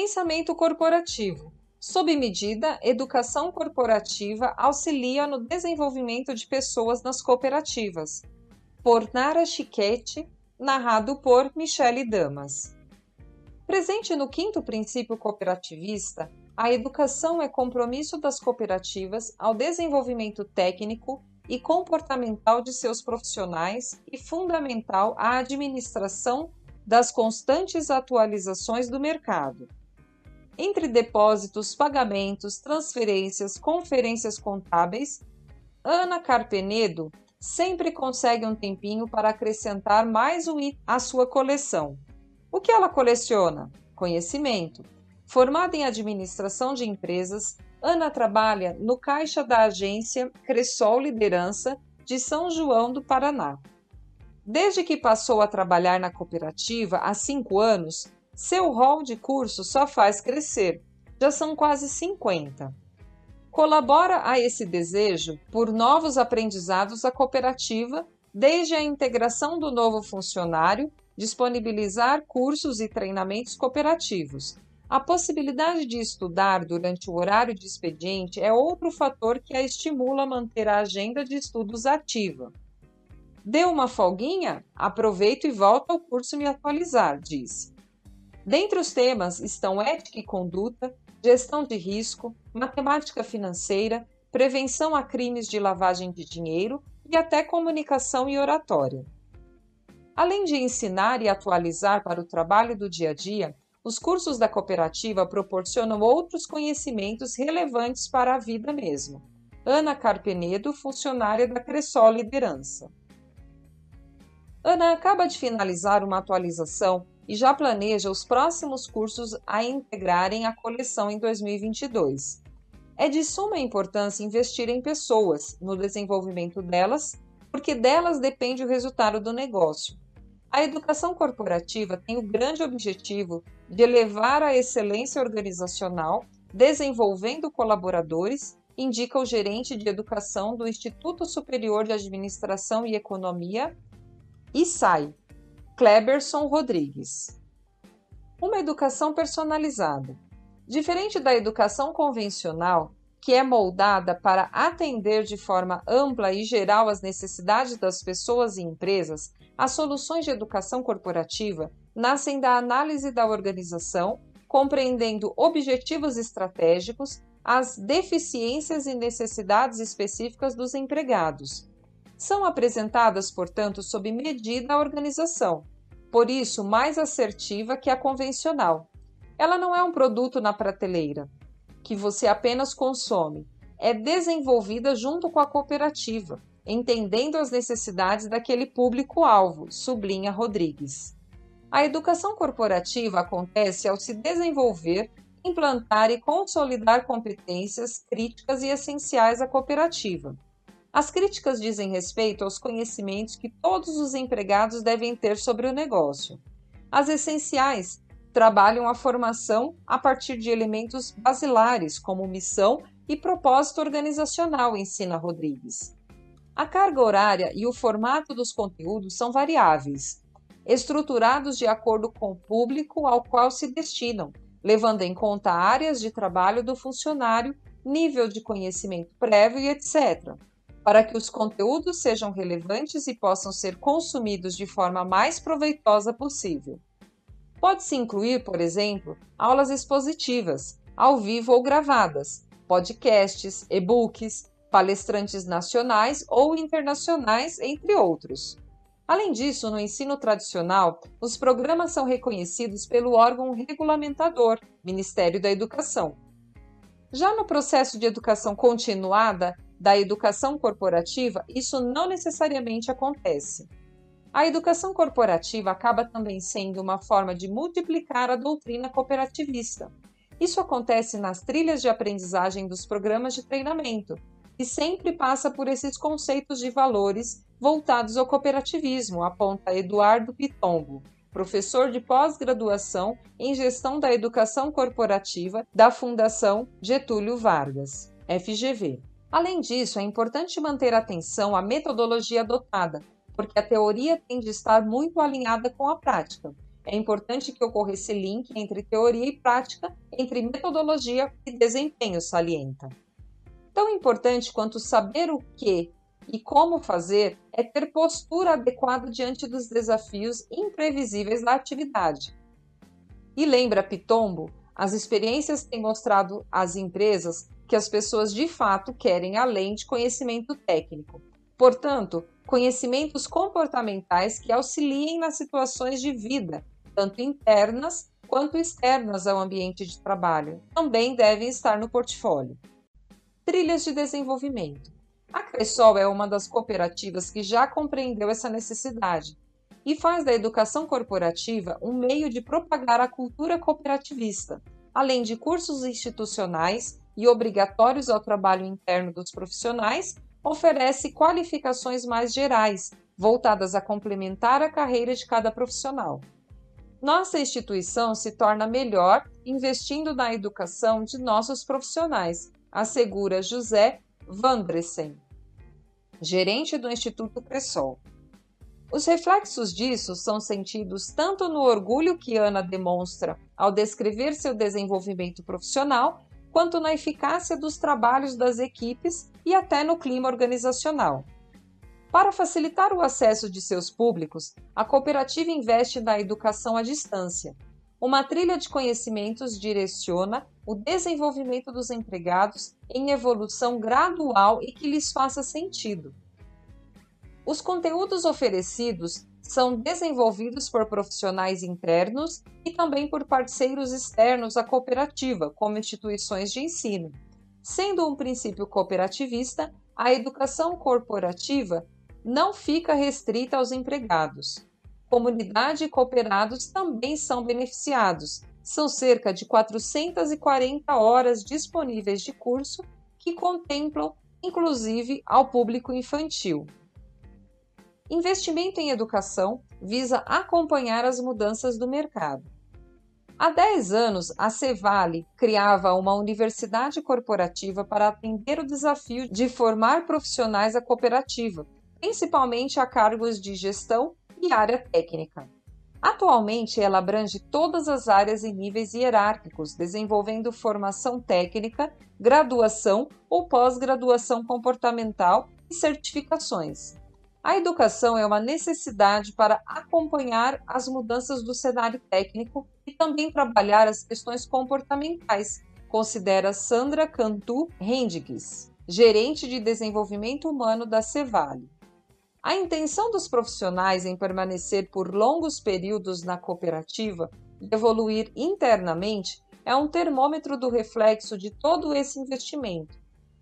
Pensamento corporativo. Sob medida, educação corporativa auxilia no desenvolvimento de pessoas nas cooperativas. Por Nara Chiquete, narrado por Michele Damas. Presente no quinto princípio cooperativista, a educação é compromisso das cooperativas ao desenvolvimento técnico e comportamental de seus profissionais e fundamental à administração das constantes atualizações do mercado. Entre depósitos, pagamentos, transferências, conferências contábeis, Ana Carpenedo sempre consegue um tempinho para acrescentar mais um item à sua coleção. O que ela coleciona? Conhecimento. Formada em administração de empresas, Ana trabalha no caixa da agência Cressol Liderança de São João do Paraná. Desde que passou a trabalhar na cooperativa há cinco anos, seu rol de cursos só faz crescer. Já são quase 50. Colabora a esse desejo por novos aprendizados à cooperativa, desde a integração do novo funcionário, disponibilizar cursos e treinamentos cooperativos. A possibilidade de estudar durante o horário de expediente é outro fator que a estimula a manter a agenda de estudos ativa. Deu uma folguinha? Aproveito e volto ao curso me atualizar, diz. Dentre os temas estão ética e conduta, gestão de risco, matemática financeira, prevenção a crimes de lavagem de dinheiro e até comunicação e oratória. Além de ensinar e atualizar para o trabalho do dia a dia, os cursos da cooperativa proporcionam outros conhecimentos relevantes para a vida mesmo. Ana Carpenedo, funcionária da Cressol Liderança. Ana acaba de finalizar uma atualização e já planeja os próximos cursos a integrarem a coleção em 2022. É de suma importância investir em pessoas, no desenvolvimento delas, porque delas depende o resultado do negócio. A educação corporativa tem o grande objetivo de elevar a excelência organizacional, desenvolvendo colaboradores, indica o gerente de educação do Instituto Superior de Administração e Economia, ISAI, Kleberson Rodrigues. Uma educação personalizada. Diferente da educação convencional, que é moldada para atender de forma ampla e geral as necessidades das pessoas e empresas, as soluções de educação corporativa nascem da análise da organização, compreendendo objetivos estratégicos, as deficiências e necessidades específicas dos empregados, são apresentadas, portanto, sob medida a organização, por isso mais assertiva que a convencional. Ela não é um produto na prateleira, que você apenas consome, é desenvolvida junto com a cooperativa, entendendo as necessidades daquele público-alvo, sublinha Rodrigues. A educação corporativa acontece ao se desenvolver, implantar e consolidar competências críticas e essenciais à cooperativa as críticas dizem respeito aos conhecimentos que todos os empregados devem ter sobre o negócio. As essenciais trabalham a formação a partir de elementos basilares, como missão e propósito organizacional, ensina Rodrigues. A carga horária e o formato dos conteúdos são variáveis, estruturados de acordo com o público ao qual se destinam, levando em conta áreas de trabalho do funcionário, nível de conhecimento prévio e etc para que os conteúdos sejam relevantes e possam ser consumidos de forma mais proveitosa possível. Pode-se incluir, por exemplo, aulas expositivas, ao vivo ou gravadas, podcasts, e-books, palestrantes nacionais ou internacionais, entre outros. Além disso, no ensino tradicional, os programas são reconhecidos pelo órgão regulamentador, Ministério da Educação. Já no processo de educação continuada, da educação corporativa, isso não necessariamente acontece. A educação corporativa acaba também sendo uma forma de multiplicar a doutrina cooperativista. Isso acontece nas trilhas de aprendizagem dos programas de treinamento e sempre passa por esses conceitos de valores voltados ao cooperativismo, aponta Eduardo Pitombo, professor de pós-graduação em Gestão da Educação Corporativa da Fundação Getúlio Vargas, FGV. Além disso, é importante manter atenção à metodologia adotada, porque a teoria tem de estar muito alinhada com a prática. é importante que ocorra esse link entre teoria e prática, entre metodologia e desempenho, salienta. Tão importante quanto saber o que e como fazer é ter postura adequada diante dos desafios imprevisíveis da atividade. E lembra Pitombo, as experiências têm mostrado às empresas que as pessoas de fato querem além de conhecimento técnico. Portanto, conhecimentos comportamentais que auxiliem nas situações de vida, tanto internas quanto externas ao ambiente de trabalho, também devem estar no portfólio. Trilhas de desenvolvimento. Cressol é uma das cooperativas que já compreendeu essa necessidade e faz da educação corporativa um meio de propagar a cultura cooperativista, além de cursos institucionais e obrigatórios ao trabalho interno dos profissionais oferece qualificações mais gerais, voltadas a complementar a carreira de cada profissional. Nossa instituição se torna melhor investindo na educação de nossos profissionais, assegura José Vandresen, gerente do Instituto Cressol. Os reflexos disso são sentidos tanto no orgulho que Ana demonstra ao descrever seu desenvolvimento profissional, quanto na eficácia dos trabalhos das equipes e até no clima organizacional. Para facilitar o acesso de seus públicos, a cooperativa investe na educação à distância. Uma trilha de conhecimentos direciona o desenvolvimento dos empregados em evolução gradual e que lhes faça sentido. Os conteúdos oferecidos são desenvolvidos por profissionais internos e também por parceiros externos à cooperativa, como instituições de ensino. Sendo um princípio cooperativista, a educação corporativa não fica restrita aos empregados. Comunidade e cooperados também são beneficiados. São cerca de 440 horas disponíveis de curso que contemplam, inclusive, ao público infantil. Investimento em educação visa acompanhar as mudanças do mercado. Há 10 anos, a Cevale criava uma universidade corporativa para atender o desafio de formar profissionais da cooperativa, principalmente a cargos de gestão e área técnica. Atualmente, ela abrange todas as áreas e níveis hierárquicos, desenvolvendo formação técnica, graduação ou pós-graduação comportamental e certificações. A educação é uma necessidade para acompanhar as mudanças do cenário técnico e também trabalhar as questões comportamentais, considera Sandra Cantu Hendricks, gerente de desenvolvimento humano da Cevale. A intenção dos profissionais em permanecer por longos períodos na cooperativa e evoluir internamente é um termômetro do reflexo de todo esse investimento.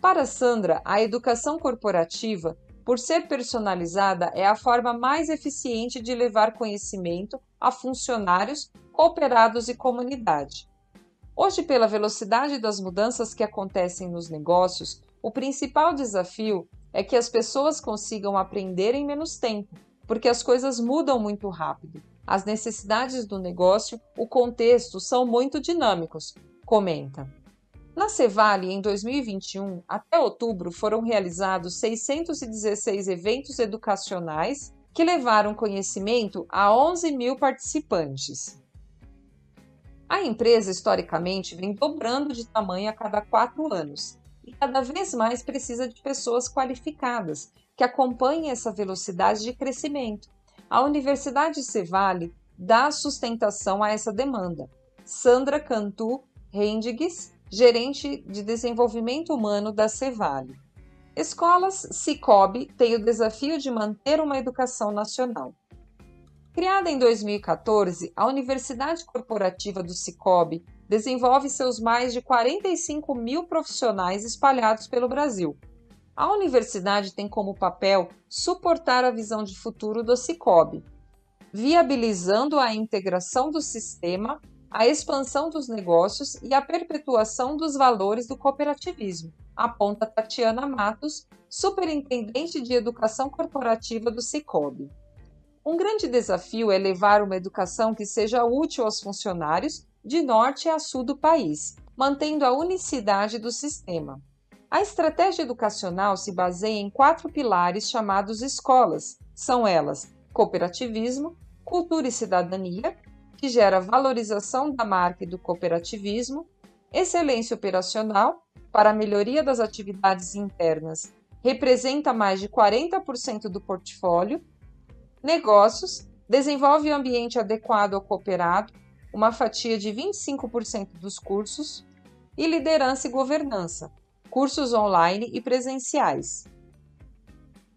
Para Sandra, a educação corporativa por ser personalizada, é a forma mais eficiente de levar conhecimento a funcionários, cooperados e comunidade. Hoje, pela velocidade das mudanças que acontecem nos negócios, o principal desafio é que as pessoas consigam aprender em menos tempo, porque as coisas mudam muito rápido. As necessidades do negócio, o contexto são muito dinâmicos, comenta. Na Cevale, em 2021, até outubro, foram realizados 616 eventos educacionais que levaram conhecimento a 11 mil participantes. A empresa, historicamente, vem dobrando de tamanho a cada quatro anos e cada vez mais precisa de pessoas qualificadas que acompanhem essa velocidade de crescimento. A Universidade Cevale dá sustentação a essa demanda. Sandra Cantu Rendigues, gerente de desenvolvimento humano da Cevale. Escolas Cicobi têm o desafio de manter uma educação nacional. Criada em 2014, a Universidade Corporativa do Cicobi desenvolve seus mais de 45 mil profissionais espalhados pelo Brasil. A universidade tem como papel suportar a visão de futuro do Cicobi, viabilizando a integração do sistema a expansão dos negócios e a perpetuação dos valores do cooperativismo, aponta Tatiana Matos, superintendente de educação corporativa do Cicobi. Um grande desafio é levar uma educação que seja útil aos funcionários de norte a sul do país, mantendo a unicidade do sistema. A estratégia educacional se baseia em quatro pilares chamados escolas. São elas: cooperativismo, cultura e cidadania, que gera valorização da marca e do cooperativismo, excelência operacional, para a melhoria das atividades internas, representa mais de 40% do portfólio, negócios, desenvolve o ambiente adequado ao cooperado, uma fatia de 25% dos cursos, e liderança e governança, cursos online e presenciais.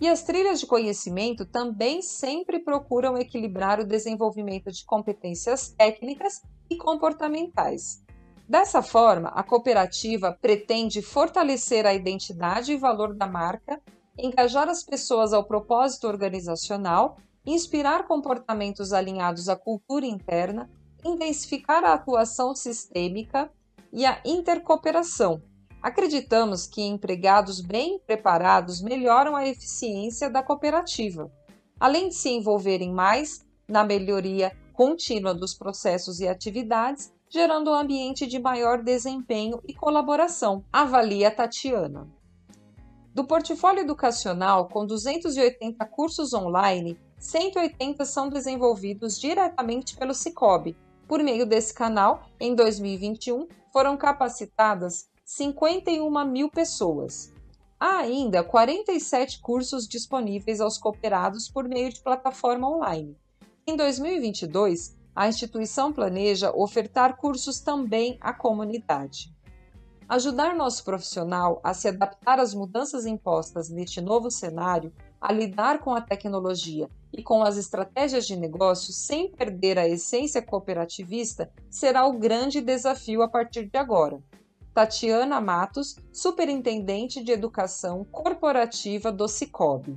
E as trilhas de conhecimento também sempre procuram equilibrar o desenvolvimento de competências técnicas e comportamentais. Dessa forma, a cooperativa pretende fortalecer a identidade e valor da marca, engajar as pessoas ao propósito organizacional, inspirar comportamentos alinhados à cultura interna, intensificar a atuação sistêmica e a intercooperação, Acreditamos que empregados bem preparados melhoram a eficiência da cooperativa, além de se envolverem mais na melhoria contínua dos processos e atividades, gerando um ambiente de maior desempenho e colaboração, avalia Tatiana. Do portfólio educacional, com 280 cursos online, 180 são desenvolvidos diretamente pelo Cicobi. Por meio desse canal, em 2021, foram capacitadas 51 mil pessoas. Há ainda 47 cursos disponíveis aos cooperados por meio de plataforma online. Em 2022, a instituição planeja ofertar cursos também à comunidade. Ajudar nosso profissional a se adaptar às mudanças impostas neste novo cenário, a lidar com a tecnologia e com as estratégias de negócio sem perder a essência cooperativista, será o grande desafio a partir de agora. Tatiana Matos, Superintendente de Educação Corporativa do Cicobi.